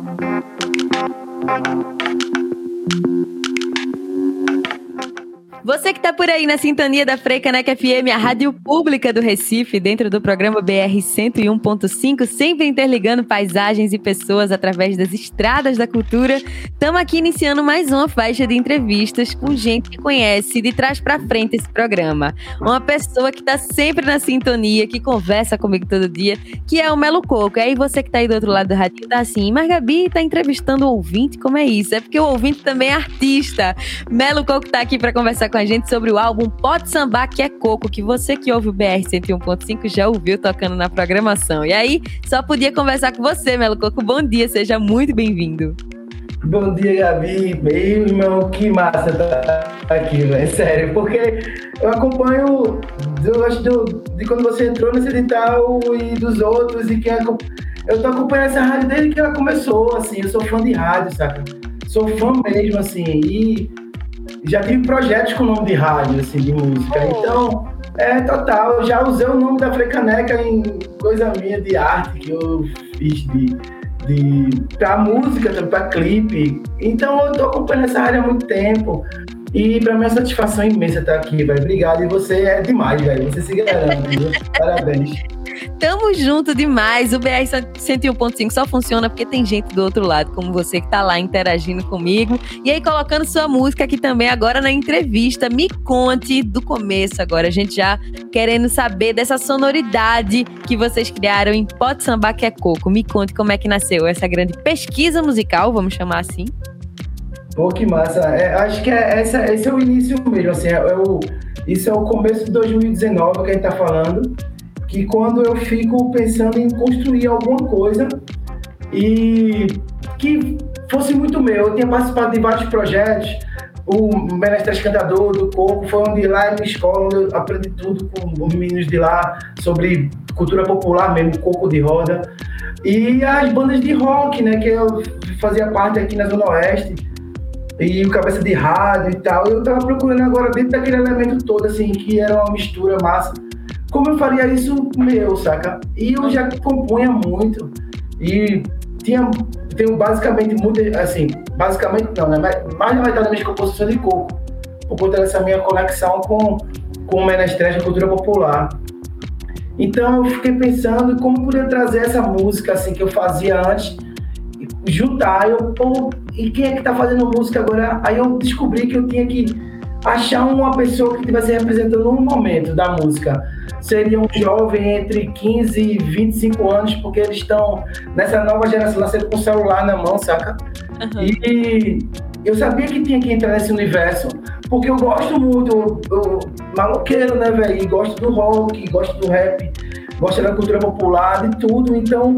Thank you. Você que está por aí na sintonia da Freicaneca FM, a rádio pública do Recife, dentro do programa BR 101.5, sempre interligando paisagens e pessoas através das estradas da cultura. Estamos aqui iniciando mais uma faixa de entrevistas com gente que conhece de trás para frente esse programa. Uma pessoa que está sempre na sintonia, que conversa comigo todo dia, que é o Melo Coco. E aí você que está aí do outro lado do rádio tá assim, mas Gabi está entrevistando o ouvinte, como é isso? É porque o ouvinte também é artista. Melo Coco está aqui para conversar com a gente sobre o álbum Pode Sambar que é Coco, que você que ouve o BR 101.5 já ouviu tocando na programação. E aí, só podia conversar com você, Melo Coco. Bom dia, seja muito bem-vindo. Bom dia, Gabi. Meu irmão, que massa tá aqui, velho. Sério, porque eu acompanho eu acho do, de quando você entrou nesse edital e dos outros, e que eu tô acompanhando essa rádio desde que ela começou, assim. Eu sou fã de rádio, saca? Sou fã mesmo, assim. E já tive projetos com nome de rádio, assim, de música. Oh. Então, é total. Eu já usei o nome da Frecaneca em coisa minha de arte que eu fiz de, de pra música, pra clipe. Então, eu tô acompanhando essa área há muito tempo. E para mim é satisfação imensa estar aqui, velho. Obrigado. E você é demais, velho. Você se garante. Parabéns. Tamo junto demais. O BR 101.5 só funciona porque tem gente do outro lado, como você que tá lá interagindo comigo. E aí, colocando sua música aqui também agora na entrevista. Me conte do começo agora. A gente já querendo saber dessa sonoridade que vocês criaram em Pode Samba que é Coco. Me conte como é que nasceu essa grande pesquisa musical, vamos chamar assim. Pô, que massa. É, acho que é, essa, esse é o início mesmo, assim, é, é o, isso é o começo de 2019 que a gente tá falando que quando eu fico pensando em construir alguma coisa e que fosse muito meu. Eu tinha participado de vários projetos, o Menestrante Cantador do Coco foi onde lá é escola, onde eu aprendi tudo com os meninos de lá sobre cultura popular mesmo, coco de roda. E as bandas de rock, né, que eu fazia parte aqui na Zona Oeste, e o cabeça de rádio e tal. Eu tava procurando agora dentro daquele elemento todo, assim, que era uma mistura massa como eu faria isso meu, saca? E eu já compunha muito. E tinha, tenho basicamente muito, assim, basicamente não, né? Mais da metade da minha composição de coco, por conta dessa minha conexão com, com o menestrel, a cultura popular. Então eu fiquei pensando como poder trazer essa música, assim, que eu fazia antes, juntar, eu, pô, e quem é que tá fazendo música agora? Aí eu descobri que eu tinha que achar uma pessoa que estivesse representando um momento da música. Seria um jovem entre 15 e 25 anos, porque eles estão nessa nova geração, nascendo com o celular na mão, saca? Uhum. E eu sabia que tinha que entrar nesse universo, porque eu gosto muito, eu, eu maloqueiro, né, velho? Gosto do rock, gosto do rap, gosto da cultura popular, de tudo. Então,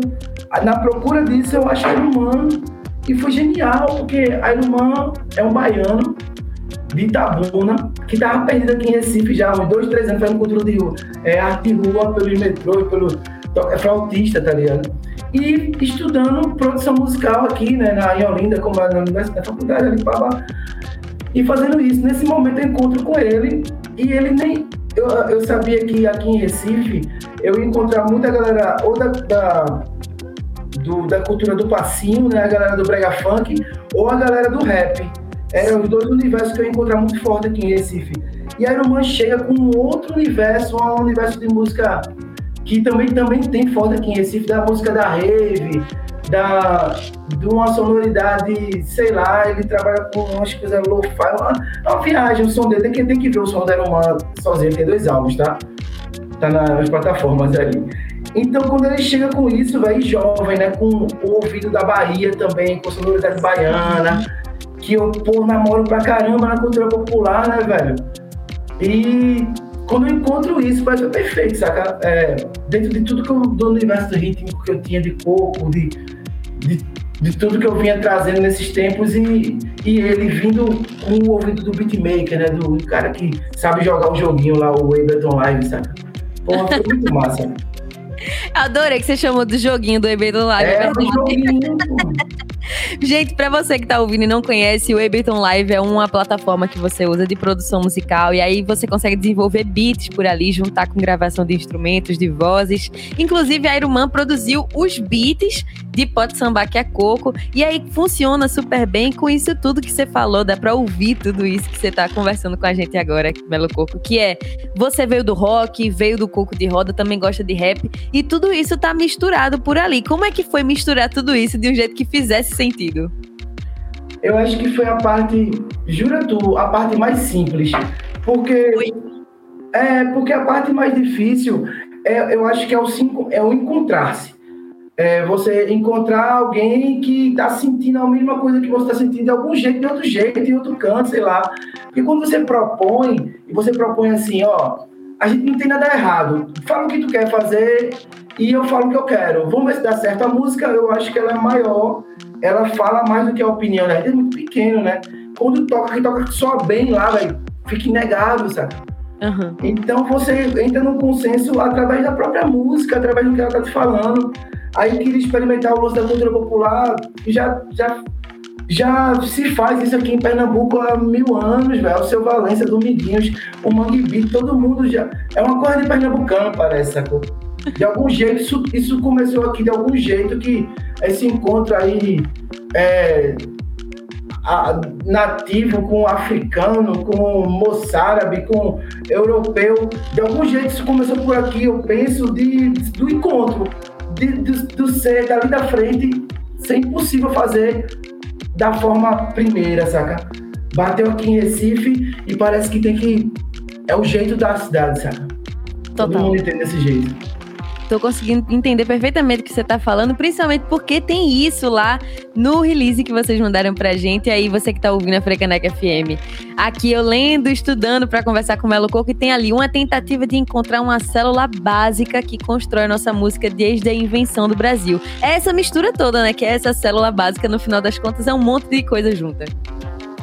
na procura disso, eu achei o Humano e foi genial, porque a Irmã é um baiano de Itabuna, que estava perdido aqui em Recife já há uns dois, três anos, fazendo cultura de é, arte rua, pelo metrô, pelo é flautista, tá ligado? E estudando produção musical aqui, né, na, em Olinda, como na universidade, na faculdade ali, pá, e fazendo isso. Nesse momento eu encontro com ele, e ele nem. Eu, eu sabia que aqui em Recife eu ia encontrar muita galera, ou da, da do, da cultura do passinho, né, a galera do brega funk, ou a galera do rap eram é, os dois universos que eu ia encontrar muito forte aqui em Recife. E a Iron chega com um outro universo, um universo de música que também, também tem forte aqui em Recife, da música da rave, da, de uma sonoridade, sei lá, ele trabalha com umas coisas low-fi, uma, uma viagem, o som dele, tem que, tem que ver o som da Iron sozinho, tem dois álbuns, tá? Tá nas plataformas aí. Então, quando ele chega com isso, velho, jovem, né, com o ouvido da Bahia também, com sonoridade baiana, que eu, pô, namoro pra caramba na cultura popular, né, velho? E quando eu encontro isso, parece perfeito, saca? É, dentro de tudo que eu, do universo rítmico que eu tinha de coco, de, de, de, tudo que eu vinha trazendo nesses tempos e, e ele vindo com o ouvido do beatmaker, né? Do cara que sabe jogar o joguinho lá, o Ableton Live, saca? Pô, foi muito massa. Adorei que você chamou do joguinho do Ableton Live. É, é o joguinho. Gente, para você que tá ouvindo e não conhece, o Ableton Live é uma plataforma que você usa de produção musical e aí você consegue desenvolver beats por ali, juntar com gravação de instrumentos, de vozes. Inclusive, a Iruman produziu os beats de Pode Sambar que é Coco e aí funciona super bem com isso tudo que você falou, dá pra ouvir tudo isso que você tá conversando com a gente agora, Melo Coco, que é você veio do rock, veio do coco de roda, também gosta de rap e tudo isso tá misturado por ali. Como é que foi misturar tudo isso de um jeito que fizesse sentido? Eu acho que foi a parte, jura tu, a parte mais simples. Porque. Oi. É, porque a parte mais difícil, é, eu acho que é o, é o encontrar-se. É você encontrar alguém que está sentindo a mesma coisa que você está sentindo de algum jeito, de outro jeito, de outro canto, sei lá. Porque quando você propõe, e você propõe assim, ó, a gente não tem nada errado. Fala o que tu quer fazer e eu falo o que eu quero. Vamos ver se dá certo. A música, eu acho que ela é maior, ela fala mais do que a opinião, né? É muito pequeno, né? Quando toca, quem toca só bem lá, velho, fica inegável, sabe? Uhum. Então você entra num consenso através da própria música, através do que ela tá te falando. Aí eu queria experimentar o lance da cultura popular, já, já, já se faz isso aqui em Pernambuco há mil anos, velho. O seu Valência, Dominguinhos, o Mangue Beat, todo mundo já. É uma coisa de pernambucano, parece, sacou? De algum jeito, isso, isso começou aqui de algum jeito que esse encontro aí é, a, nativo com africano, com moçárabe, com europeu, de algum jeito isso começou por aqui, eu penso, de, do encontro, de, do, do ser dali da frente, ser impossível fazer da forma primeira, saca? Bateu aqui em Recife e parece que tem que. É o jeito da cidade, saca? Total. Todo mundo entende desse jeito. Tô conseguindo entender perfeitamente o que você tá falando, principalmente porque tem isso lá no release que vocês mandaram pra gente. E aí, você que tá ouvindo a Frecaneca FM. Aqui eu lendo, estudando para conversar com o Melo Coco, e tem ali uma tentativa de encontrar uma célula básica que constrói nossa música desde a invenção do Brasil. É essa mistura toda, né? Que é essa célula básica, no final das contas, é um monte de coisa junta.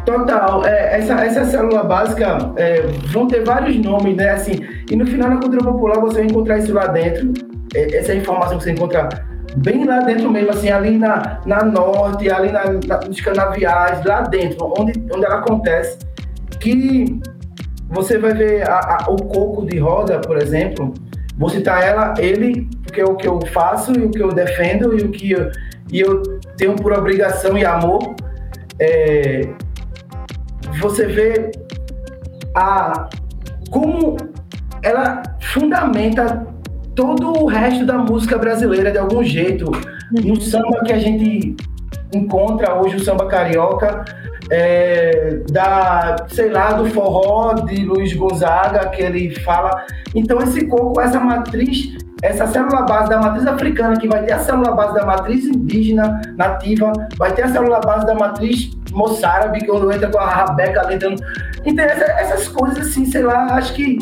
Total. É, essa, essa célula básica é, vão ter vários nomes, né? Assim, e no final, na cultura popular, você vai encontrar isso lá dentro. É, essa informação que você encontra bem lá dentro mesmo, assim, ali na, na norte, ali na, na, nos canaviais, lá dentro, onde, onde ela acontece, que você vai ver a, a, o coco de roda, por exemplo, vou citar ela, ele, porque é o que eu faço e o que eu defendo e o que eu, e eu tenho por obrigação e amor. É, você vê a, como ela fundamenta todo o resto da música brasileira de algum jeito. No samba que a gente encontra hoje, o samba carioca, é, da, sei lá, do forró de Luiz Gonzaga, que ele fala. Então, esse coco, essa matriz, essa célula base da matriz africana, que vai ter a célula base da matriz indígena, nativa, vai ter a célula base da matriz moçárabe, que quando entra com a rabeca dentro. Então, essa, essas coisas, assim, sei lá, acho que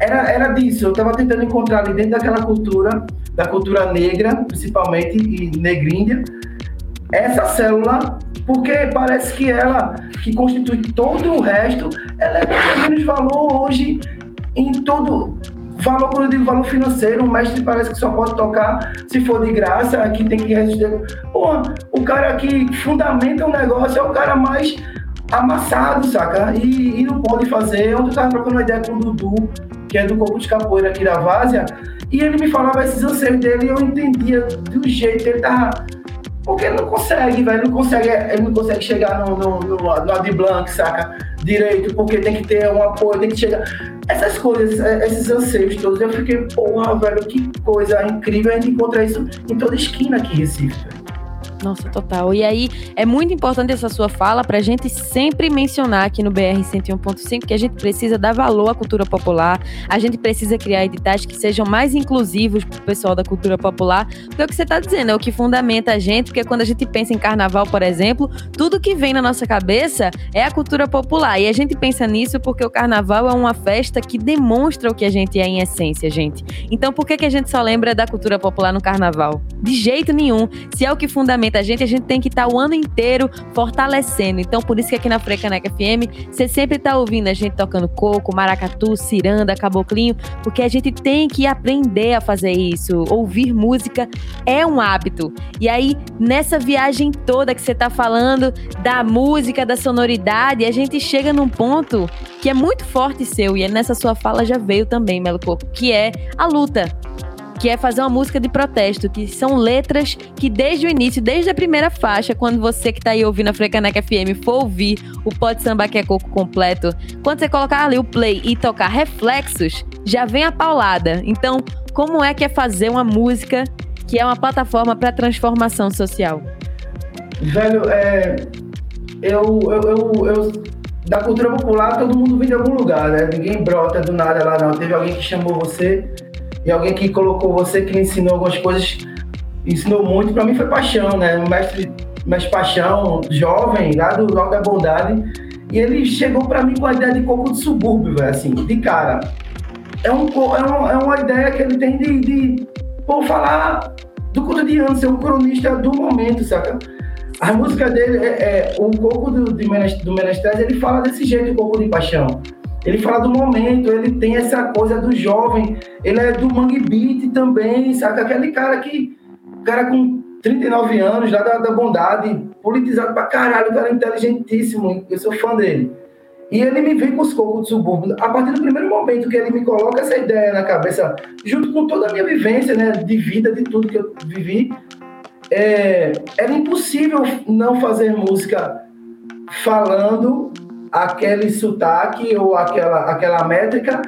era, era disso. Eu estava tentando encontrar ali dentro daquela cultura, da cultura negra, principalmente, e negríndia, essa célula, porque parece que ela, que constitui todo o resto, ela é menos valor hoje em todo. Valor, quando eu digo valor financeiro, o mestre parece que só pode tocar se for de graça, aqui tem que resistir. Pô, o cara que fundamenta o um negócio é o cara mais amassado, saca? E, e não pode fazer. Ontem eu tava trocando uma ideia com o Dudu, que é do corpo de capoeira aqui da Várzea, e ele me falava esses anseios dele e eu entendia do jeito ele tava. Porque ele não consegue, velho, não consegue, ele não consegue chegar no, no, no, no Ad Blanc, saca? Direito, porque tem que ter um apoio, tem que chegar. Essas coisas, é, esses anseios todos, eu fiquei, porra, velho, que coisa incrível, a gente encontra isso em toda esquina aqui em Recife, velho. Nossa, total. E aí, é muito importante essa sua fala para a gente sempre mencionar aqui no BR 101.5 que a gente precisa dar valor à cultura popular, a gente precisa criar editais que sejam mais inclusivos para o pessoal da cultura popular, porque é o que você está dizendo, é o que fundamenta a gente, porque quando a gente pensa em carnaval, por exemplo, tudo que vem na nossa cabeça é a cultura popular. E a gente pensa nisso porque o carnaval é uma festa que demonstra o que a gente é em essência, gente. Então, por que, que a gente só lembra da cultura popular no carnaval? De jeito nenhum. Se é o que fundamenta apresenta a gente, a gente tem que estar tá o ano inteiro fortalecendo. Então, por isso que aqui na Frecaneca FM, você sempre está ouvindo a gente tocando coco, maracatu, ciranda, caboclinho, porque a gente tem que aprender a fazer isso. Ouvir música é um hábito. E aí, nessa viagem toda que você está falando da música, da sonoridade, a gente chega num ponto que é muito forte seu, e nessa sua fala já veio também, Melo Coco, que é a luta que é fazer uma música de protesto, que são letras que desde o início, desde a primeira faixa, quando você que tá aí ouvindo a Frecaneca FM for ouvir o Pode Samba que é Coco completo, quando você colocar ali o play e tocar reflexos, já vem a paulada. Então, como é que é fazer uma música que é uma plataforma para transformação social? Velho, é, eu, eu, eu, eu, da cultura popular todo mundo vem de algum lugar, né? Ninguém brota do nada lá, não. Teve alguém que chamou você e alguém que colocou você, que lhe ensinou algumas coisas, ensinou muito. Para mim foi paixão, né? Um mestre, mestre paixão, jovem, lá do Alto da Bondade. E ele chegou para mim com a ideia de coco de subúrbio, velho, assim, de cara. É, um, é, uma, é uma ideia que ele tem de, de pô, falar do cotidiano, ser um cronista do momento, saca? A música dele, é, é o coco do, do Menestrés, ele fala desse jeito, o coco de paixão. Ele fala do momento, ele tem essa coisa do jovem, ele é do Mangue Beat também, sabe? Aquele cara que, cara com 39 anos, lá da, da bondade, politizado pra caralho, cara inteligentíssimo, eu sou fã dele. E ele me vem com os cocos do subúrbio. A partir do primeiro momento que ele me coloca essa ideia na cabeça, junto com toda a minha vivência, né, de vida, de tudo que eu vivi, é, era impossível não fazer música falando aquele sotaque ou aquela, aquela métrica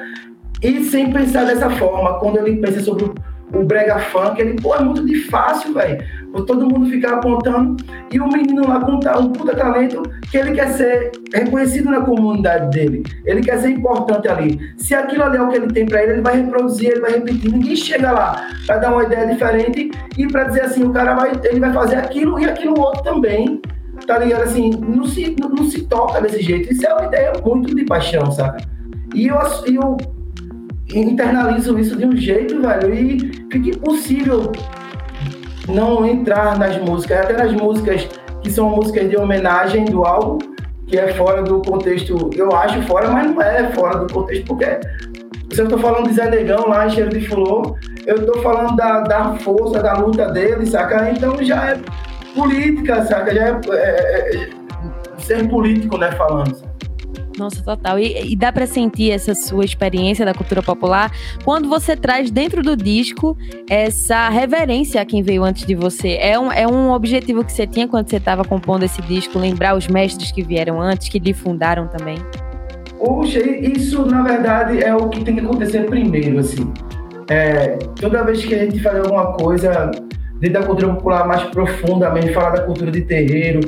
e sem pensar dessa forma. Quando ele pensa sobre o, brega funk, ele, pô, é muito de fácil, velho. Todo mundo ficar apontando e o menino lá com um puta talento que ele quer ser reconhecido na comunidade dele. Ele quer ser importante ali. Se aquilo ali é o que ele tem para ele, ele vai reproduzir, ele vai repetir. Ninguém chega lá para dar uma ideia diferente e para dizer assim, o cara vai, ele vai fazer aquilo e aquilo outro também tá ligado? Assim, não se, não, não, se toca desse jeito. Isso é uma ideia muito de paixão, saca? E eu, eu internalizo isso de um jeito, velho, e fica impossível não entrar nas músicas, até nas músicas que são músicas de homenagem do álbum, que é fora do contexto, eu acho fora, mas não é fora do contexto, porque se eu tô falando de Zé Negão lá, Cheiro de Fulô, eu tô falando da, da força, da luta dele, saca? Então já é política, saca? Já é, é, é, ser político, né, falando. Nossa, total. E, e dá para sentir essa sua experiência da cultura popular quando você traz dentro do disco essa reverência a quem veio antes de você. É um, é um objetivo que você tinha quando você estava compondo esse disco, lembrar os mestres que vieram antes, que lhe fundaram também? Poxa, isso na verdade é o que tem que acontecer primeiro, assim. É, toda vez que a gente faz alguma coisa dentro da cultura popular mais profundamente, falar da cultura de terreiro.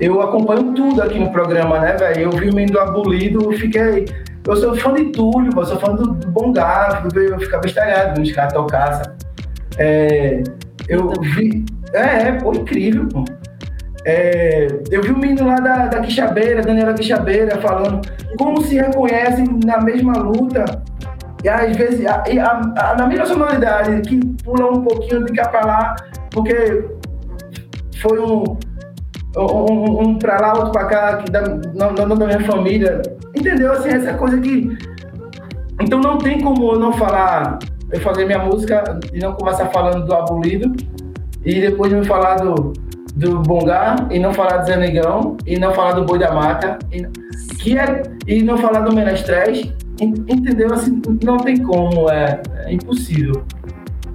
Eu acompanho tudo aqui no programa, né, velho? Eu vi o Mendo Abolido, fiquei. Eu sou fã de Túlio, eu sou fã do, Bom Gafo, eu ficava estalhado nos caras tocar? É, eu vi. É, é, pô, incrível, pô. É, eu vi o menino lá da, da Quixabeira, Daniela Quixabeira, falando como se reconhecem na mesma luta e às vezes, a, a, a, na mesma sonoridade, que pula um pouquinho de cá para lá, porque foi um, um, um para lá, outro para cá, que da, não da minha família. Entendeu? Assim, essa coisa que. Então não tem como eu não falar, eu fazer minha música e não começar falando do abolido, e depois me falar do, do Bongá, e não falar do Zé Negão, e não falar do Boi da Mata, e, que é, e não falar do Menestrés, Entendeu? Assim, não tem como, é, é impossível.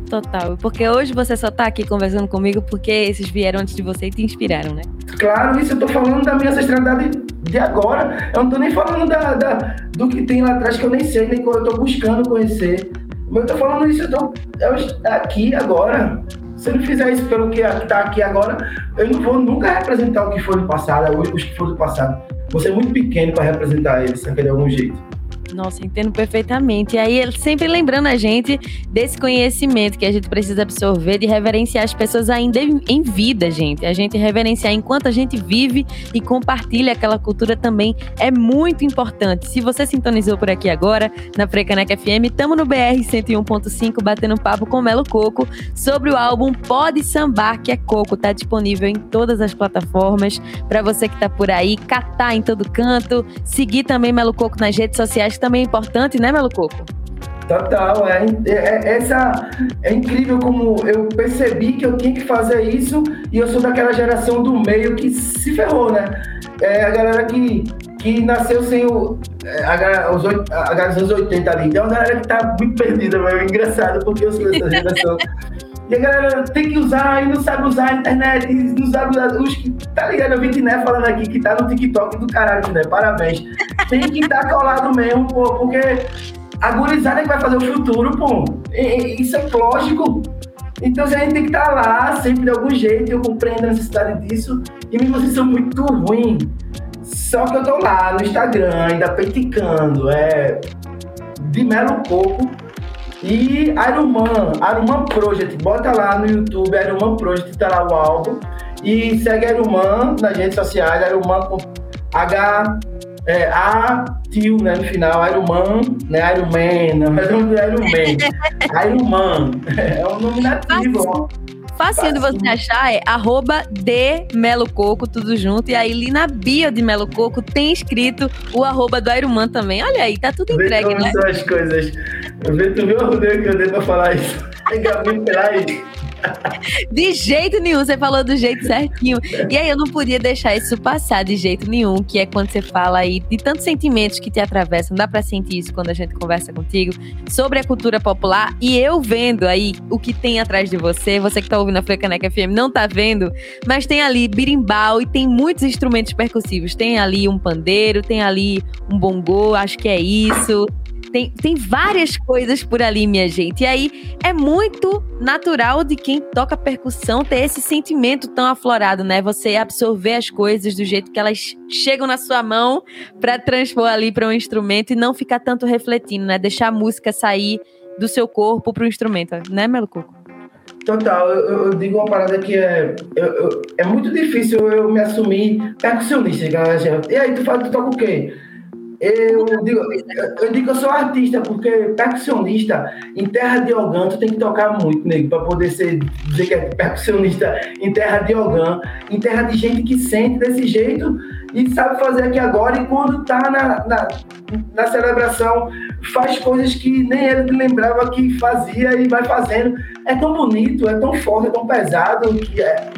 Total. Porque hoje você só tá aqui conversando comigo porque esses vieram antes de você e te inspiraram, né? Claro, isso eu tô falando da minha ancestralidade de agora. Eu não tô nem falando da, da, do que tem lá atrás que eu nem sei, nem eu tô buscando conhecer. Mas eu tô falando isso, eu tô eu, aqui agora. Se eu não fizer isso pelo que tá aqui agora, eu não vou nunca representar o que foi do passado, os que foram do passado. Você é muito pequeno para representar eles, de algum jeito. Nossa, entendo perfeitamente. E aí, sempre lembrando a gente desse conhecimento que a gente precisa absorver, de reverenciar as pessoas ainda em vida, gente. A gente reverenciar enquanto a gente vive e compartilha aquela cultura também é muito importante. Se você sintonizou por aqui agora, na Frecaneca FM, estamos no BR 101.5 batendo papo com Melo Coco sobre o álbum Pode Sambar, que é Coco. Tá disponível em todas as plataformas para você que tá por aí, catar em todo canto, seguir também Melo Coco nas redes sociais também é importante, né, Melo Coco? Total, é, é, é, essa, é incrível como eu percebi que eu tinha que fazer isso e eu sou daquela geração do meio que se ferrou, né? É a galera que, que nasceu sem o. É, a, os, galera dos anos 80 ali. Então a galera que tá muito perdida, é engraçado, porque eu sou dessa geração. E a galera tem que usar e não sabe usar a internet, não sabe usar os que. Tá ligado? Eu vi Tiné falando aqui que tá no TikTok do caralho, né? Parabéns. Tem que estar tá colado mesmo, pô, porque a gurizada é que vai fazer o futuro, pô. Isso é lógico. Então a gente tem que estar tá lá sempre de algum jeito. Eu compreendo a necessidade disso. E mesmo assim são muito ruins. Só que eu tô lá no Instagram, ainda peticando. É. De Melo Coco e Iron Man, Iron Man Project, bota lá no YouTube Iron Man Project, tá lá o álbum. E segue Iron Man nas redes sociais, Iron Man com H, é, A, tio, né, no final, Iron Man, né, Iron Man, não é o nome do Iron Man, Iron Man, é um nominativo, ó. Facinho de você achar é arroba de Melo Coco, tudo junto. E aí, ali na bio de Melo Coco tem escrito o arroba do Ironman também. Olha aí, tá tudo entregue, né? As coisas. Vê, tu viu o rodeio que eu dei pra falar isso? De jeito nenhum, você falou do jeito certinho. E aí eu não podia deixar isso passar de jeito nenhum, que é quando você fala aí de tantos sentimentos que te atravessam, dá para sentir isso quando a gente conversa contigo? Sobre a cultura popular e eu vendo aí o que tem atrás de você, você que tá ouvindo a Frecaneca FM não tá vendo, mas tem ali birimbau e tem muitos instrumentos percussivos, tem ali um pandeiro, tem ali um bongô, acho que é isso, tem, tem várias coisas por ali, minha gente. E aí é muito natural de quem toca percussão ter esse sentimento tão aflorado, né? Você absorver as coisas do jeito que elas chegam na sua mão para transpor ali para um instrumento e não ficar tanto refletindo, né? Deixar a música sair do seu corpo para o instrumento, né, Melo Coco? Total, eu, eu, digo uma parada que é. Eu, eu, é muito difícil eu me assumir percussionista, galera. E aí, tu fala, tu toca o quê? Eu digo, eu digo que eu sou artista, porque percussionista em terra de Ogã, tu tem que tocar muito, nego, para poder ser, dizer que é percussionista em terra de Ogã, em terra de gente que sente desse jeito e sabe fazer aqui agora, e quando tá na, na, na celebração, faz coisas que nem ele lembrava que fazia e vai fazendo. É tão bonito, é tão forte, é tão pesado, que é,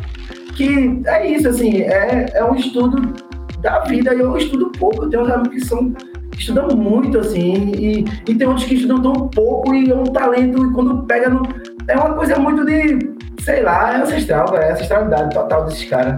que é isso, assim, é, é um estudo da vida. Eu estudo pouco, eu tenho uns amigos que são estudam muito, assim, e, e tem outros que estudam tão pouco e é um talento, e quando pega no. É uma coisa muito de, sei lá, é ancestral, é ancestralidade total desses caras.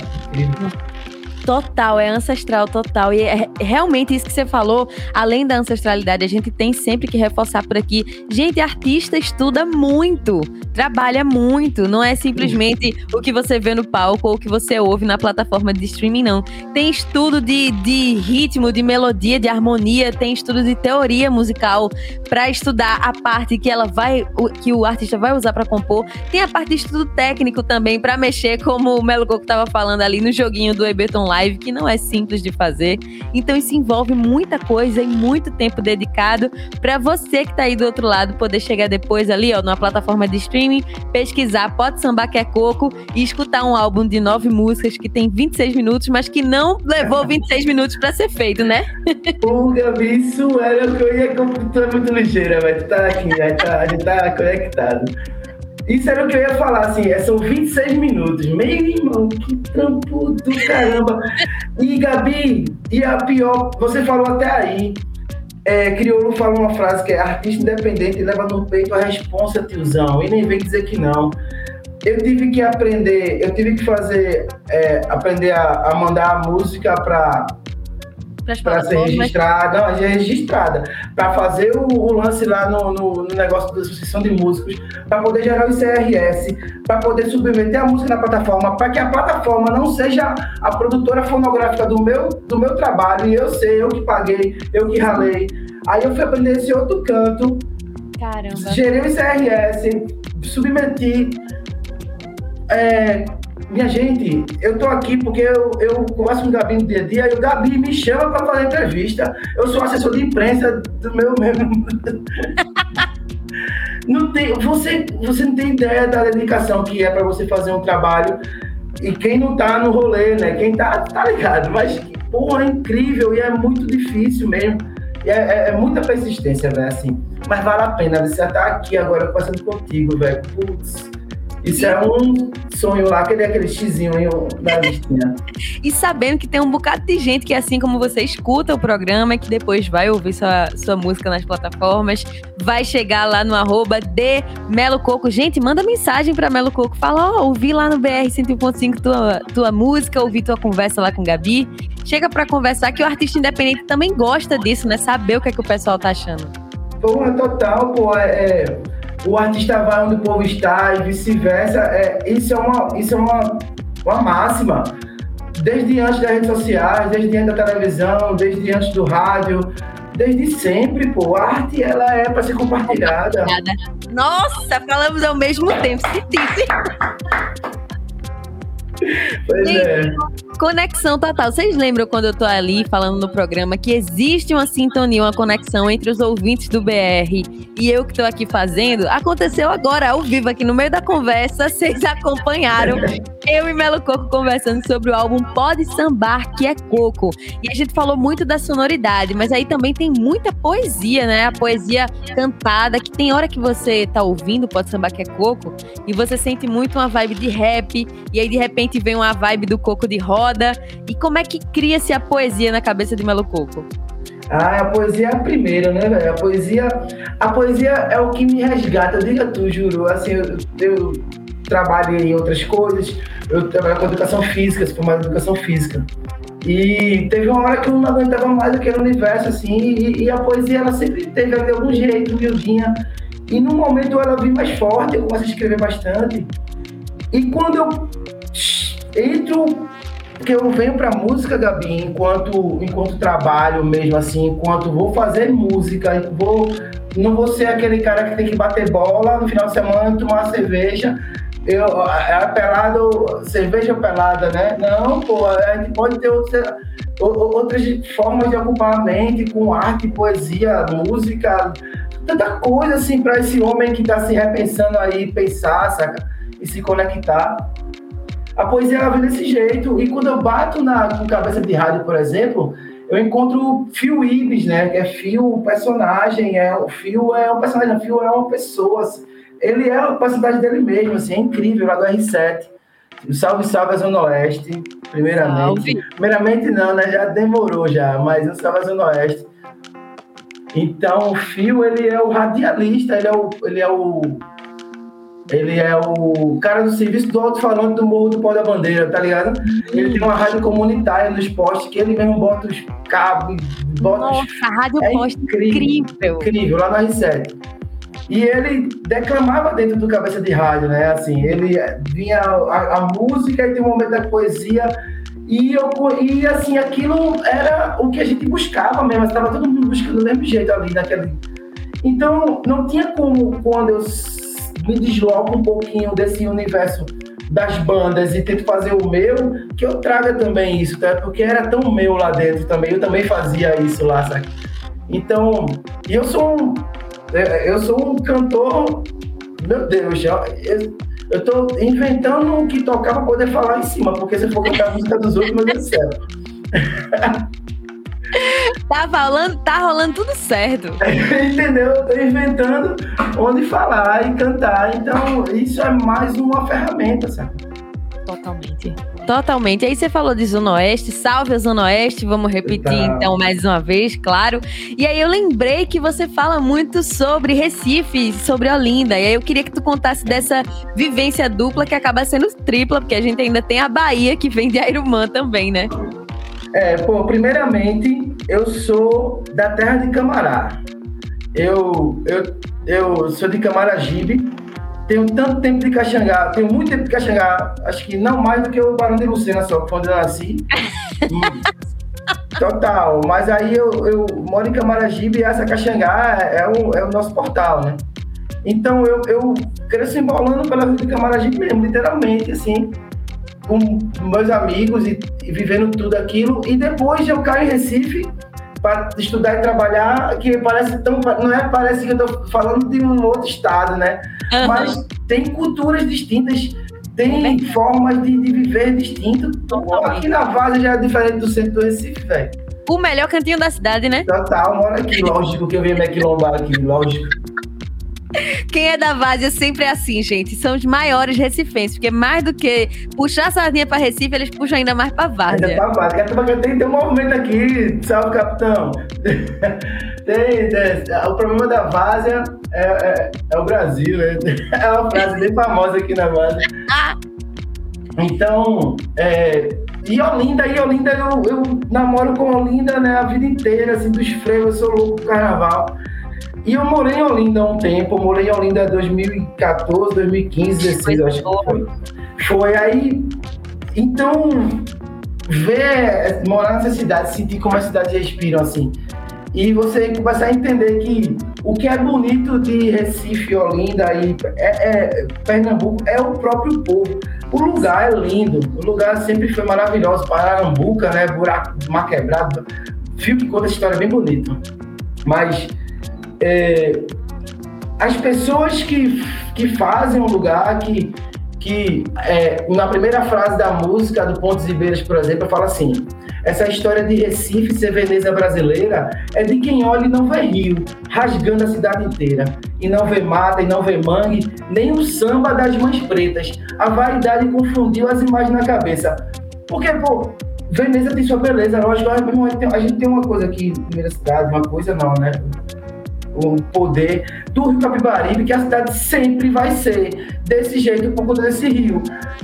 Total, é ancestral total. E é realmente isso que você falou, além da ancestralidade, a gente tem sempre que reforçar por aqui. Gente, artista estuda muito, trabalha muito. Não é simplesmente o que você vê no palco ou o que você ouve na plataforma de streaming, não. Tem estudo de, de ritmo, de melodia, de harmonia, tem estudo de teoria musical para estudar a parte que ela vai, que o artista vai usar para compor. Tem a parte de estudo técnico também para mexer, como o Melo Coco tava falando ali no joguinho do Eberton live, que não é simples de fazer. Então isso envolve muita coisa e muito tempo dedicado para você que está aí do outro lado poder chegar depois ali, ó, numa plataforma de streaming, pesquisar Pode Sambar Que é Coco e escutar um álbum de nove músicas que tem 26 minutos, mas que não levou 26 minutos para ser feito, né? Pô, Gabi, isso era o que eu ia. Tu é muito ligeira, mas tá aqui, tá, a gente tá conectado. Isso era o que eu ia falar, assim, é, são 26 minutos. Meu irmão, que trampo do caramba. E, Gabi, e a pior, você falou até aí, é, Crioulo fala uma frase que é artista independente leva no peito a responsa, tiozão, e nem vem dizer que não. Eu tive que aprender, eu tive que fazer, é, aprender a, a mandar a música para para ser registrada, não, é registrada, para fazer o, o, lance lá no, no, no, negócio da Associação de Músicos, para poder gerar o ICRS, para poder submeter a música na plataforma, para que a plataforma não seja a produtora fonográfica do meu, do meu trabalho, e eu sei, eu que paguei, eu que ralei. Aí eu fui aprender esse outro canto. Caramba. Gerei o ICRS, submeti. É, minha gente, eu tô aqui porque eu, eu converso com o Gabi no dia a dia e o Gabi me chama para fazer entrevista. Eu sou assessor de imprensa do meu mesmo. não tem, você, você não tem ideia da dedicação que é para você fazer um trabalho. E quem não tá no rolê, né? Quem tá, tá ligado. Mas, porra, é incrível e é muito difícil mesmo. É, é, é, muita persistência, velho, assim. Mas vale a pena. Você tá aqui agora conversando contigo, velho. Putz isso é um sonho lá, aquele, aquele xizinho na listinha. e sabendo que tem um bocado de gente que, assim como você escuta o programa, que depois vai ouvir sua, sua música nas plataformas, vai chegar lá no arroba de Melo Coco. Gente, manda mensagem pra Melo Coco. Fala, ó, oh, ouvi lá no BR 101.5 tua, tua música, ouvi tua conversa lá com Gabi. Chega pra conversar que o artista independente também gosta disso, né? Saber o que é que o pessoal tá achando. Pô, total, pô. É, é o artista vai onde o povo está e vice-versa. É, isso é, uma, isso é uma, uma máxima. Desde antes das redes sociais, desde antes da televisão, desde antes do rádio, desde sempre, pô. A arte, ela é para ser compartilhada. Nossa, falamos ao mesmo tempo. Se disse. Pois é. Conexão total. Vocês lembram quando eu tô ali falando no programa que existe uma sintonia, uma conexão entre os ouvintes do BR e eu que tô aqui fazendo? Aconteceu agora, ao vivo, aqui no meio da conversa. Vocês acompanharam eu e Melo Coco conversando sobre o álbum Pode Sambar, que é Coco. E a gente falou muito da sonoridade, mas aí também tem muita poesia, né? A poesia cantada, que tem hora que você tá ouvindo Pode Sambar, que é Coco, e você sente muito uma vibe de rap, e aí de repente vem uma vibe do Coco de roda. E como é que cria-se a poesia na cabeça de Melo Coco? Ah, a poesia é a primeira, né, velho? A poesia, a poesia é o que me resgata. Diga tu, juro. Assim, eu, eu trabalho em outras coisas. Eu trabalho com educação física, se for mais educação física. E teve uma hora que eu não aguentava mais aquele universo, assim, e, e a poesia, ela sempre teve de algum jeito, miudinha. E no momento ela vi mais forte, eu comecei a escrever bastante. E quando eu entro porque eu venho pra música, Gabi, enquanto, enquanto trabalho mesmo, assim, enquanto vou fazer música, vou, não vou ser aquele cara que tem que bater bola no final de semana, tomar cerveja. Eu, é pelado, cerveja pelada, né? Não, pô, a gente pode ter outra, outras formas de ocupar a mente com arte, poesia, música, tanta coisa assim para esse homem que está se repensando aí, pensar, saca? E se conectar a poesia ela vem desse jeito. E quando eu bato na com cabeça de rádio, por exemplo, eu encontro Phil Ibis, né? Que é Phil, personagem, é o Phil é um personagem, Phil é uma pessoa. Ele é a personagem dele mesmo, assim, é incrível, lá do R7. O Salve Salve a Zona Oeste, primeiramente. Salve. Primeiramente não, né? Já demorou já, mas o Salve a Zona Oeste. Então, o Phil, ele é o radialista, ele é o, ele é o ele é o cara do serviço do alto-falante do Morro do Pó da Bandeira, tá ligado? Ele tem uma rádio comunitária nos postes que ele mesmo bota os cabos, bota Nossa, os... a rádio é incrível, incrível. Incrível, lá no R7. E ele declamava dentro do cabeça de rádio, né? Assim, ele vinha a, a música e tem um momento da poesia e, eu, e assim, aquilo era o que a gente buscava mesmo, estava todo mundo buscando do mesmo jeito ali naquele. Então, não tinha como, quando eu me desloco um pouquinho desse universo das bandas e tento fazer o meu, que eu traga também isso, tá? Porque era tão meu lá dentro também, eu também fazia isso lá, sabe? Então, eu sou um, é, eu sou um cantor, meu Deus, eu, eu tô inventando o que tocar para poder falar em cima, porque se for cantar a música dos outros, Deus do céu. tá falando, tá rolando tudo certo. Entendeu? Eu tô inventando onde falar e cantar. Então, isso é mais uma ferramenta, sabe? Totalmente. Totalmente. Aí você falou de Zona Oeste, salve a Zona Oeste, vamos repetir tá. então mais uma vez, claro. E aí eu lembrei que você fala muito sobre Recife, sobre Olinda. E aí eu queria que tu contasse dessa vivência dupla que acaba sendo tripla, porque a gente ainda tem a Bahia que vem de Airumã também, né? É, pô, primeiramente, eu sou da terra de Camará. Eu, eu, eu sou de Camaragibe. Tenho tanto tempo de Caxangá, tenho muito tempo de Caxangá, acho que não mais do que o Barão de Lucena só, quando eu nasci. Total, mas aí eu, eu moro em Camaragibe e essa Caxangá é o, é o nosso portal, né? Então eu, eu cresço embolando pela rua de Camaragibe mesmo, literalmente, assim, com meus amigos e, e vivendo tudo aquilo. E depois eu caio em Recife para estudar e trabalhar, que parece tão. Não é parece que eu estou falando de um outro estado, né? Uhum. Mas tem culturas distintas, tem formas de, de viver distinto. Aqui na Vaza já é diferente do centro do Recife, velho. O melhor cantinho da cidade, né? Total, mora aqui, lógico que eu venho me aquilombar aqui, lógico. Quem é da Várzea sempre é assim, gente. São os maiores recifenses, porque mais do que puxar a sardinha pra Recife, eles puxam ainda mais pra Várzea. Ainda pra Várzea. Tem, tem um movimento aqui, salve, capitão. tem, tem, o problema da Várzea é, é, é, o Brasil, né? É uma frase bem famosa aqui na Várzea. Então, é, e Olinda, e Olinda, eu, eu namoro com Olinda né, a vida inteira, assim, dos freios, eu sou louco pro carnaval. E eu morei em Olinda há um tempo, morei em Olinda 2014, 2015, 2016, acho que foi. Foi aí. Então, ver, morar nessa cidade, sentir como as cidades respiram assim. E você começar a entender que o que é bonito de Recife, Olinda e é, é, Pernambuco é o próprio povo. O lugar é lindo, o lugar sempre foi maravilhoso. Pararambuca, né? Buraco, mar quebrado. Fio que conta a história bem bonita. Mas é, as pessoas que, que fazem um lugar que, que é, na primeira frase da música do Pontes e Beiras, por exemplo, fala assim: essa história de Recife ser Veneza brasileira é de quem olha e não vê rio, rasgando a cidade inteira. E não vê mata, e não vê mangue, nem o samba das mães pretas. A vaidade confundiu as imagens na cabeça. Porque, pô, Veneza tem sua beleza, lógico, a gente tem uma coisa aqui primeira cidade, uma coisa não, né? O poder do Rio Capibaribe, que a cidade sempre vai ser desse jeito por conta desse rio.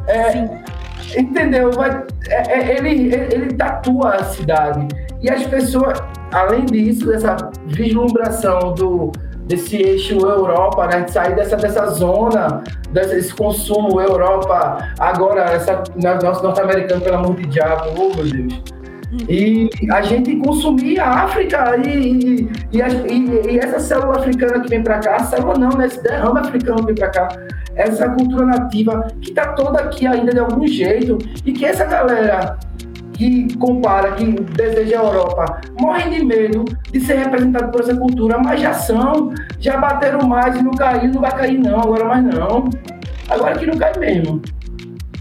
É, entendeu? Vai, é, é, ele, ele tatua a cidade. E as pessoas, além disso, dessa vislumbração do, desse eixo Europa, né? De sair dessa, dessa zona, desse consumo Europa, agora, essa, nosso norte-americano, pelo amor de diabo, oh meu Deus e a gente consumia a África e, e, e, e, essa célula africana que vem para cá, a célula não, né? Esse derrame africano que vem para cá, essa cultura nativa que está toda aqui ainda de algum jeito e que essa galera que compara, que deseja a Europa, morrem de medo de ser representado por essa cultura, mas já são, já bateram mais e não caiu, não vai cair não, agora mais não. Agora que não cai mesmo.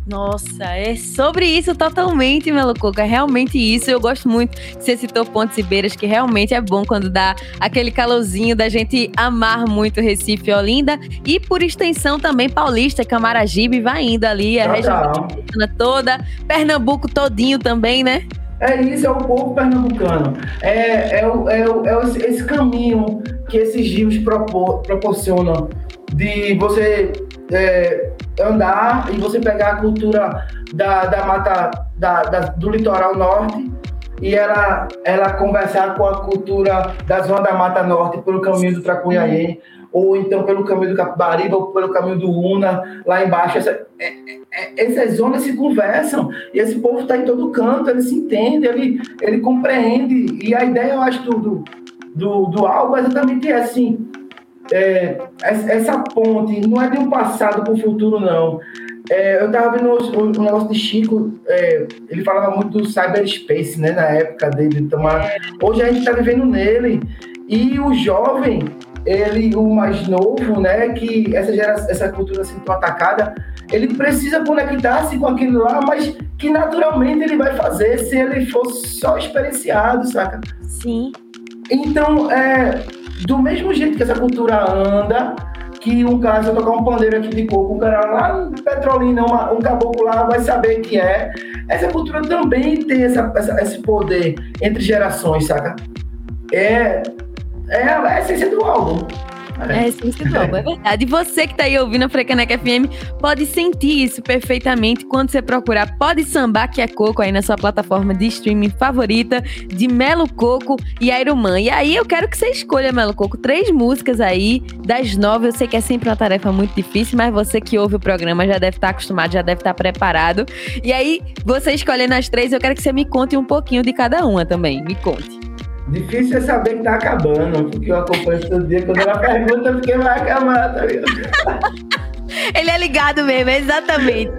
Nossa, é sobre isso totalmente, Melococa. É realmente isso. Eu gosto muito que você citou Pontes e Beiras, que realmente é bom quando dá aquele calorzinho da gente amar muito Recife e Olinda. E por extensão também Paulista, Camaragibe, vai indo ali, a região toda, Pernambuco todinho também, né? É isso, é o povo pernambucano. É, é, é, é esse caminho que esses rios propor, proporcionam de você é, andar e você pegar a cultura da, da mata da, da, do litoral norte e ela, ela conversar com a cultura da zona da Mata Norte pelo caminho do Tracunhaém, ou então pelo caminho do Capibariba, ou pelo caminho do Una, lá embaixo. Essa, é, é, é essas zonas se conversam, e esse povo está em todo canto, ele se entende, ele, ele compreende, e a ideia, eu acho, do, do, do álbum é exatamente assim, é, essa ponte não é de um passado para o futuro, não. É, eu estava vendo um, um, negócio de Chico, é, ele falava muito do cyberspace, né, na época dele. Então, é. hoje a gente está vivendo nele. E o jovem, ele, o mais novo, né, que essa, geração, essa cultura assim tão atacada, ele precisa conectar-se com aquilo lá, mas que naturalmente ele vai fazer se ele for só experienciado, saca? Sim. Então, é, do mesmo jeito que essa cultura anda, que um cara, se eu tocar um pandeiro aqui de coco, um cara lá em Petrolina, uma, um caboclo lá vai saber que é. Essa cultura também tem essa, essa, esse poder entre gerações, saca? É, é a essência do álbum. É a essência do álbum, é verdade. E você que tá aí ouvindo a Frecaneca FM pode sentir isso perfeitamente quando você procurar Pode Sambar, que é Coco, aí na sua plataforma de streaming favorita, de Melo Coco e Aeroman. E aí eu quero que você escolha, Melo Coco, três músicas aí das nove. Eu sei que é sempre uma tarefa muito difícil, mas você que ouve o programa já deve estar acostumado, já deve estar preparado. E aí, você escolhendo as três, eu quero que você me conte um pouquinho de cada uma também. Me conte. Difícil é saber que tá acabando, porque eu acompanho todo dia. Quando ela pergunta, porque vai acabar, tá ligado? Ele é ligado mesmo, exatamente.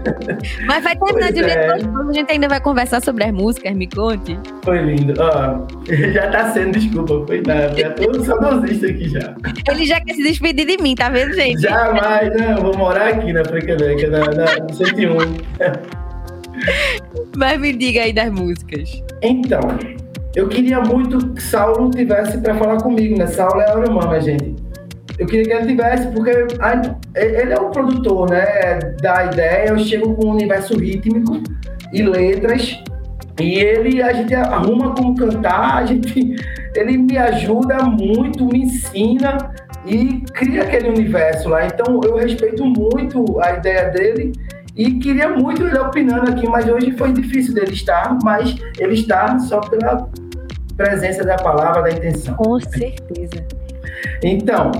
Mas vai terminar pois de ver é. a gente ainda vai conversar sobre as músicas, me conte. Foi lindo. Ó, já tá sendo, desculpa, foi nada. Já tô saudosista aqui já. Ele já quer se despedir de mim, tá vendo, gente? Jamais, não. Vou morar aqui na Frecaneca, na, na, no 101. Mas me diga aí das músicas. Então, eu queria muito que Saulo tivesse para falar comigo, né? Saulo é a minha gente. Eu queria que ele tivesse, porque ele é o produtor, né? Da ideia, eu chego com um universo rítmico e letras, e ele, a gente arruma como cantar, a gente, ele me ajuda muito, me ensina e cria aquele universo lá. Então eu respeito muito a ideia dele e queria muito ele opinando aqui, mas hoje foi difícil dele estar, mas ele está só pela presença da palavra, da intenção. Com certeza. Então,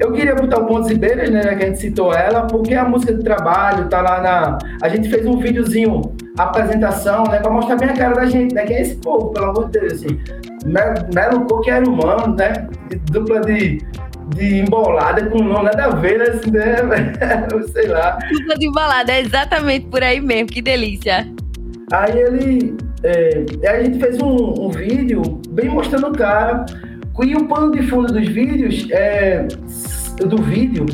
eu queria botar o Pontos e Beiras, né, que a gente citou ela, porque a música de trabalho tá lá na... A gente fez um videozinho, apresentação, né, para mostrar bem a cara da gente, né, quem é esse povo, pelo amor de Deus, assim. Melo Coque era humano, né, dupla de de embolada com não nada a ver, né? Assim, né? Sei lá. De embolada, é exatamente por aí mesmo, que delícia. Aí ele. É, a gente fez um, um, vídeo bem mostrando o cara. E o pano de fundo dos vídeos, é, do vídeo,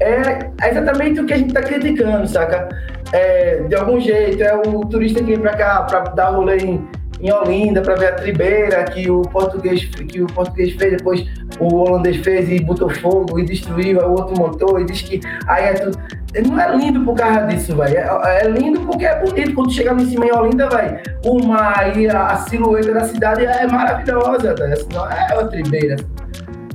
é exatamente o que a gente tá criticando, saca? É, de algum jeito, é o turista que vem pra cá pra dar rolê em, em Olinda para ver a tribeira que o português que o português fez, depois o holandês fez e botou fogo e destruiu, o outro montou e diz que aí é tudo. Não é lindo por causa disso, velho. É, é, lindo porque é bonito. Quando chega lá em cima em Olinda, vai o mar e a, a, silhueta da cidade é maravilhosa. Não é uma tribeira.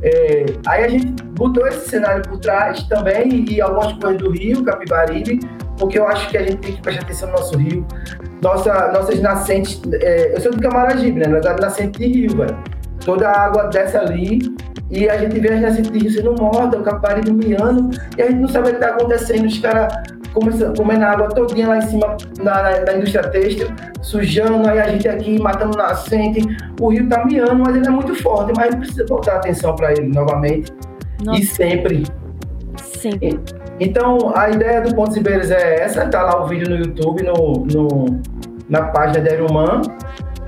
É, aí a gente botou esse cenário por trás também e algumas coisas do Rio, Capibaribe, porque eu acho que a gente tem que prestar atenção no nosso rio. Nossa, nossas nascentes, é, eu sou do Camaragibe, né? Na nascente de rio, velho. Toda a água desce ali e a gente vê as nascentes de rio sendo mortas, o Capibaribe miando, e a gente não sabe o que está acontecendo. Os caras comendo água todinha lá em cima na, na, na, indústria têxtil, sujando, aí a gente aqui matando nascente. O rio tá miando, mas ele é muito forte, mas a gente precisa voltar atenção para ele novamente. Nossa. E sempre. Sempre. Então, a ideia do Pontos Ibeiros é essa, tá lá o vídeo no YouTube, no, no na página da Aeroman.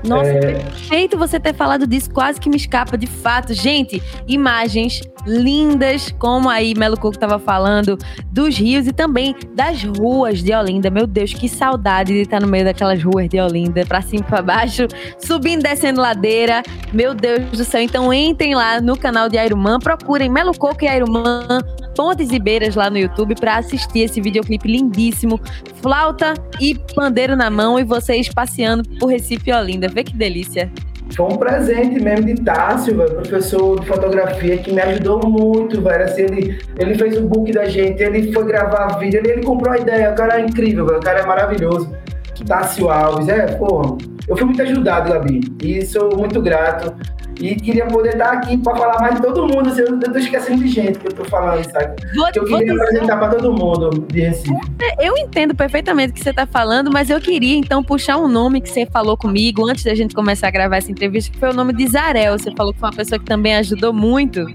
Nossa, é... perfeito você ter falado disso, quase que me escapa de fato. Gente, imagens lindas, como aí Melo Coco estava falando, dos rios e também das ruas de Olinda. Meu Deus, que saudade de estar no meio daquelas ruas de Olinda, para cima e para baixo, subindo, descendo ladeira. Meu Deus do céu. Então entrem lá no canal de Airumã, procurem Melo Coco e Airumã, Pontes e Beiras lá no YouTube para assistir esse videoclipe lindíssimo. Flauta e pandeiro na mão e vocês passeando por Recife e Olinda. Vê que delícia. Foi um presente mesmo de Tássio, velho, professor de fotografia, que me ajudou muito, velho. Assim, ele, ele fez o book da gente, ele foi gravar vídeo, ele, ele comprou a ideia. O cara é incrível, velho, o cara é maravilhoso. Tássio Alves, é, pô, eu fui muito ajudado, Gabi, e sou muito grato. E queria poder estar aqui para falar mais de todo mundo. Assim, eu tô esquecendo de gente que eu tô falando, sabe? Vou, eu queria apresentar para todo mundo de Recife. Eu entendo perfeitamente o que você está falando, mas eu queria então puxar um nome que você falou comigo antes da gente começar a gravar essa entrevista, que foi o nome de Zarel. Você falou que foi uma pessoa que também ajudou muito.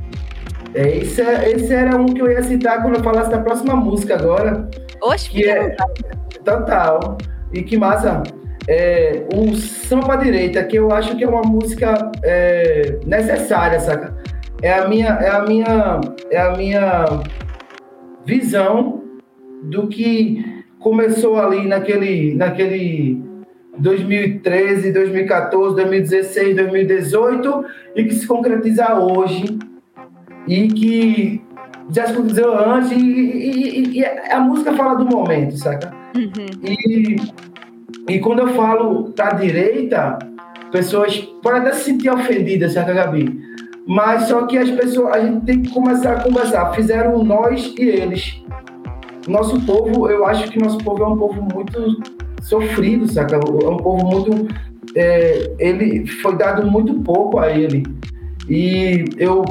É, esse, é, esse era um que eu ia citar quando eu falasse da próxima música agora. Oxe, que é, total. E que massa é, o Samba Direita, que eu acho que é uma música é, necessária, saca? É a minha, é a minha, é a minha visão do que começou ali naquele, naquele 2013, 2014, 2016, 2018 e que se concretiza hoje e que já se concretizou antes e, e, e, e, a música fala do momento, saca? Uhum. E e quando eu falo da direita, pessoas podem até se sentir ofendidas, certo, Gabi? Mas só que as pessoas, a gente tem que começar a conversar. Fizeram nós e eles. Nosso povo, eu acho que nosso povo é um povo muito sofrido, saca? É um povo muito. É, ele foi dado muito pouco a ele. E eu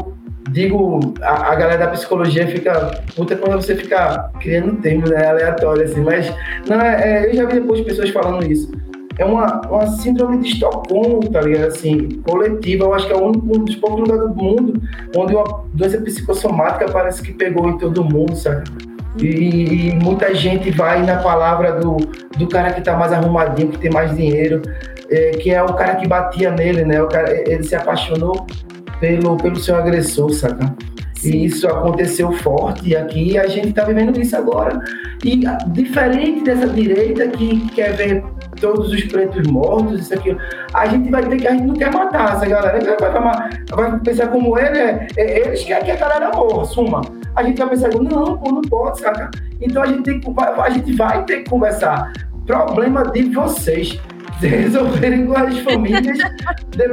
digo, a, a, galera da psicologia fica puta quando você fica criando termos né, aleatório, assim, mas não, é, é, eu já vi depois pessoas falando isso. É uma, uma síndrome de Estocolmo, tá ligado? Assim, coletiva. Eu acho que é um, um dos poucos lugares do mundo onde uma doença psicossomática parece que pegou em todo mundo, sabe? E, e, muita gente vai na palavra do, do cara que tá mais arrumadinho, que tem mais dinheiro, é, que é o cara que batia nele, né? O cara, ele se apaixonou pelo, pelo seu agressor, saca? E isso aconteceu forte aqui e a gente está vivendo isso agora. E diferente dessa direita que quer ver todos os pretos mortos, isso aqui, a gente vai ter que, a gente não quer matar essa galera. Vai, vai, vai pensar como ele, é, é, eles querem que a galera morra, suma. A gente vai pensar, não, pô, não pode, saca? Então a gente, tem, a gente vai ter que conversar. Problema de vocês resolverem com as famílias,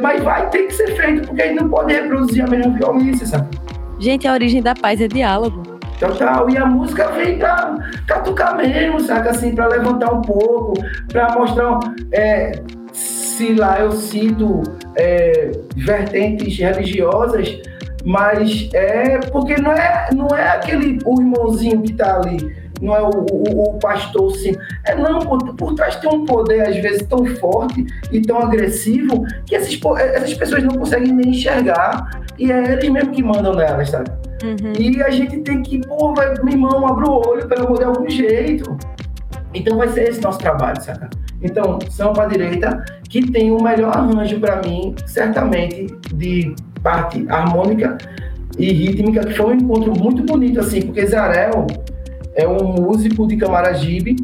mas vai ter que ser feito, porque a gente não pode reproduzir a mesma violência, sabe? Gente, a origem da paz é diálogo. Total, e a música vem pra catucar mesmo, saca? Assim, pra levantar um pouco, pra mostrar. É, se lá eu cito é, vertentes religiosas, mas é porque não é, não é aquele o irmãozinho que tá ali não é o, o, o pastor sim. É não, por, por trás tem um poder, às vezes, tão forte e tão agressivo que esses, essas pessoas não conseguem nem enxergar e é eles mesmo que mandam nelas, sabe? Uhum. E a gente tem que, pô, vai, meu irmão, abre o olho, pelo amor de algum jeito. Então vai ser esse nosso trabalho, saca? Então, são para a direita que tem o melhor arranjo para mim, certamente, de parte harmônica e rítmica, que foi um encontro muito bonito, assim, porque Zarel, é um músico de Camaragibe,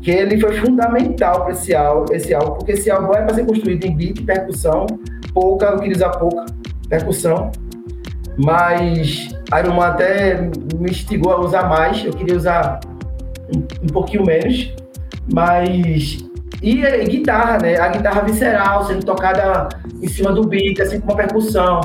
que ele foi fundamental para esse álbum, esse álbum, porque esse álbum é para ser construído em beat, percussão, pouca, eu queria usar pouca percussão, mas Iron Man até me instigou a usar mais, eu queria usar um, um pouquinho menos, mas e, e, guitarra, né? A guitarra visceral sendo tocada em cima do beat, assim como a percussão.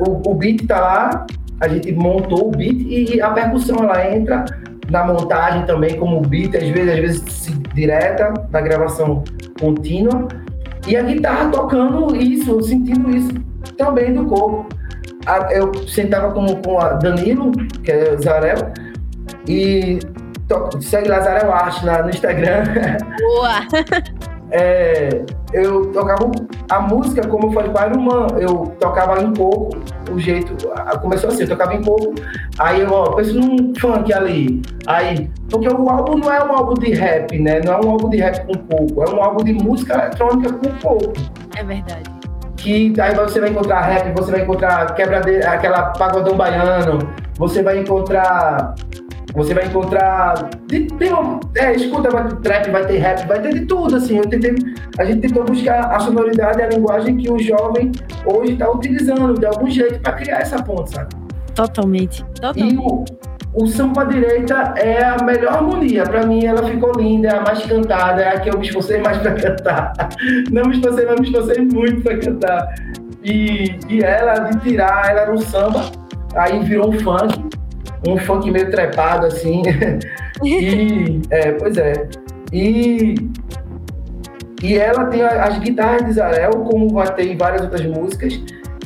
O, o beat tá lá, a gente montou o beat e a percussão ela entra na montagem também como beat, às vezes, às vezes direta, da gravação contínua, e a guitarra tocando isso, sentindo isso também do corpo. Eu sentava com, com a Danilo, que é Zarel, e to, segue Lazarel Arte lá no Instagram. Boa! é, eu tocava a música, como eu falei com a irmã, eu tocava em pouco, o jeito. Começou assim, eu tocava em pouco, aí eu, ó, penso num funk ali. Aí, porque o álbum não é um álbum de rap, né? Não é um álbum de rap com pouco, é um álbum de música eletrônica com pouco. É verdade. Que aí você vai encontrar rap, você vai encontrar quebradeira, aquela pagodão baiano, você vai encontrar você vai encontrar. Tem uma, é, escuta, vai ter trap, vai ter rap, vai ter de tudo, assim. Eu tentei, a gente tentou buscar a sonoridade e a linguagem que o jovem hoje está utilizando de algum jeito para criar essa ponte, sabe? Totalmente. Totalmente. E o, o samba direita é a melhor harmonia. Para mim, ela ficou linda, é a mais cantada, é a que eu me esforcei mais para cantar. Não me esforcei, mas me esforcei muito para cantar. E, e ela, de tirar, ela era um samba, aí virou um funk um funk meio trepado, assim. e, é, pois é. E, e ela tem as guitarras de Zarel, como vai ter em várias outras músicas,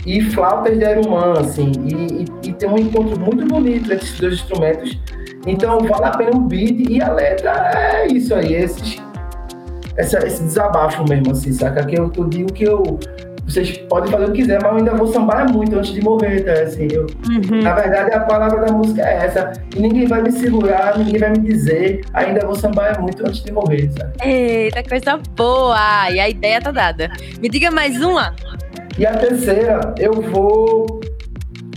e flautas de Aruman, assim. E, e, e, tem um encontro muito bonito entre esses dois instrumentos. Então vale a pena o beat e a letra é isso aí, esses, essa, esse desabafo mesmo, assim, saca? Que eu, eu digo que eu vocês podem fazer o que quiser, mas eu ainda vou sambar muito antes de morrer, tá? Assim, eu, uhum. Na verdade, a palavra da música é essa. E ninguém vai me segurar, ninguém vai me dizer. Ainda vou sambar muito antes de morrer, sabe? Eita, coisa boa! E a ideia tá dada. Me diga mais uma. E a terceira, eu vou.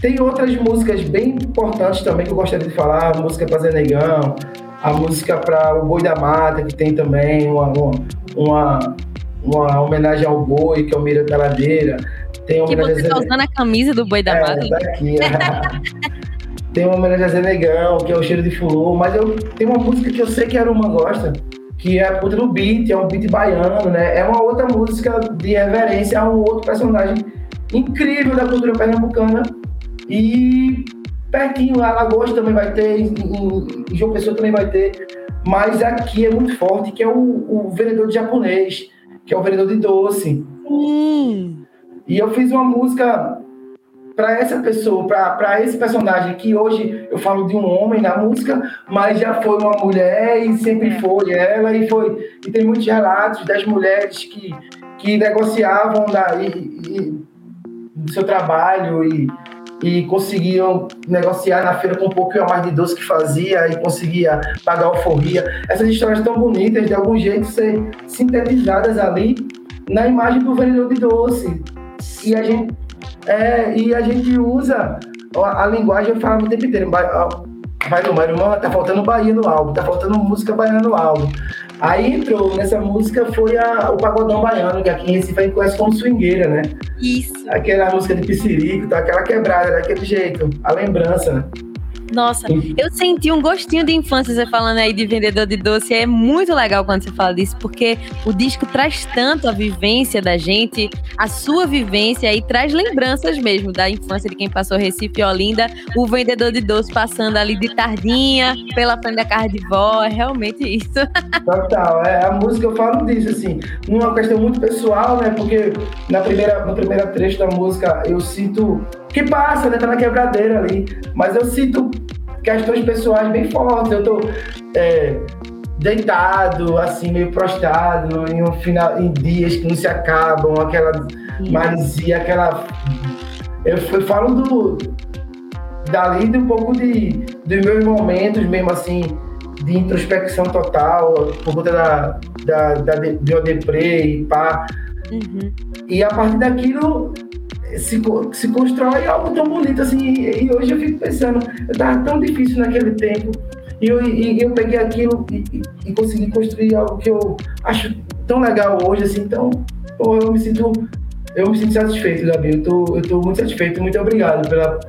Tem outras músicas bem importantes também que eu gostaria de falar. A música pra Zé Negão, a música para o Boi da Mata, que tem também uma, uma, uma uma homenagem ao boi, que é o Mira da Ladeira. Tem uma que você tá usando a camisa do boi da é, mata. Daqui, é. tem uma homenagem a Zé Negão, que é o cheiro de fulô, mas eu tenho uma música que eu sei que a Aruma gosta, que é a puta do beat, é um beat baiano, né? É uma outra música de reverência a um outro personagem incrível da cultura pernambucana. E pertinho, Alagoas também vai ter, em, em João Pessoa também vai ter, mas aqui é muito forte, que é o, o vendedor de japonês, que é o vendedor de doce. Hum. E eu fiz uma música para essa pessoa, para esse personagem que hoje eu falo de um homem na música, mas já foi uma mulher e sempre é. foi ela e foi e tem muitos relatos das mulheres que, que negociavam da, e, e, do seu trabalho e, e conseguiam negociar na feira com um pouquinho a mais de doce que fazia e conseguia pagar alforria. Essas histórias tão bonitas, de algum jeito, ser sintetizadas ali na imagem do vendedor de doce. E a gente é, e a gente usa a, a linguagem, eu falo o tempo inteiro. Vai, no irmão, tá faltando Bahia no álbum, tá faltando música baiana no álbum. Aí entrou nessa música foi a, o Pagodão Baiano, que aqui em Recife a gente conhece como swingueira, né? Isso. Aquela música de Piscirico, tá, aquela quebrada, daquele jeito, a lembrança, né? Nossa, eu senti um gostinho de infância você falando aí de vendedor de doce. É muito legal quando você fala disso, porque o disco traz tanto a vivência da gente, a sua vivência e traz lembranças mesmo da infância de quem passou Recife e Olinda. O vendedor de doce passando ali de tardinha pela frente da casa de vó. É realmente isso. Total. É, a música eu falo disso, assim, numa questão muito pessoal, né? Porque na primeira, no primeiro trecho da música eu sinto que passa, né? Tá na quebradeira ali. Mas eu sinto questões pessoais bem fortes. Eu tô é, deitado, assim, meio prostrado, em um final, em dias que não se acabam, aquela maresia, aquela. Eu, eu falo do. Dali de um pouco de, dos meus momentos, mesmo assim, de introspecção total, por conta da, da, da de, de e pá. Uhum. E a partir daquilo se, se constrói algo tão bonito assim. E, hoje eu fico pensando, eu tava tão difícil naquele tempo. E eu, e, eu peguei aquilo e, e, consegui construir algo que eu acho tão legal hoje, assim, então pô, eu me sinto. Eu me sinto satisfeito, Gabi. Eu tô, eu tô muito satisfeito. Muito obrigado pela,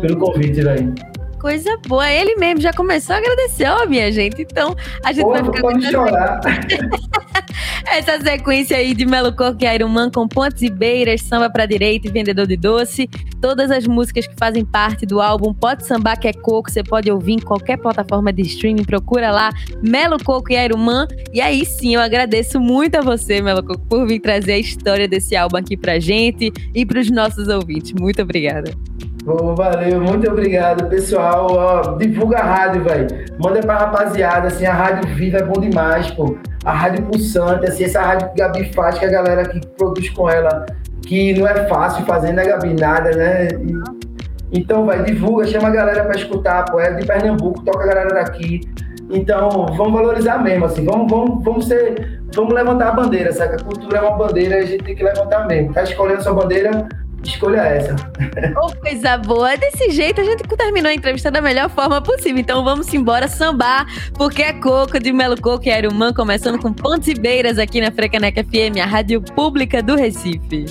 pelo convite, daí. Coisa boa. Ele mesmo já começou a agradecer, ó, minha gente. Então, a gente Pô, vai ficar. Pode chorar. Essa sequência aí de Melo Coco e Iron Man com Pontes e Beiras, Samba pra Direita e Vendedor de Doce. Todas as músicas que fazem parte do álbum Pode Sambar que é Coco, você pode ouvir em qualquer plataforma de streaming. Procura lá Melo Coco e Iron Man. E aí sim, eu agradeço muito a você, Melo Coco, por vir trazer a história desse álbum aqui pra gente e pros nossos ouvintes. Muito obrigada. Bom, valeu, muito obrigado, pessoal. Ó, divulga a rádio, velho. Manda pra rapaziada, assim, a rádio viva é bom demais, pô a rádio pulsante, assim, essa rádio que Gabi faz, que a galera que produz com ela, que não é fácil fazer, né, Gabi? Nada, né? Então, vai, divulga, chama a galera para escutar, pô, é de Pernambuco, toca a galera daqui. Então, vamos valorizar mesmo, assim, vamos, vamos, vamos ser, vamos levantar a bandeira, sabe? A cultura é uma bandeira, a gente tem que levantar mesmo. Tá escolhendo sua bandeira, escolha essa. Oh, coisa boa. Desse jeito a gente terminou a entrevista da melhor forma possível. Então vamos embora sambar, porque é Coco de Melo Coco e Aerumã, começando com Pontes e Beiras aqui na Frecaneca FM, a rádio pública do Recife.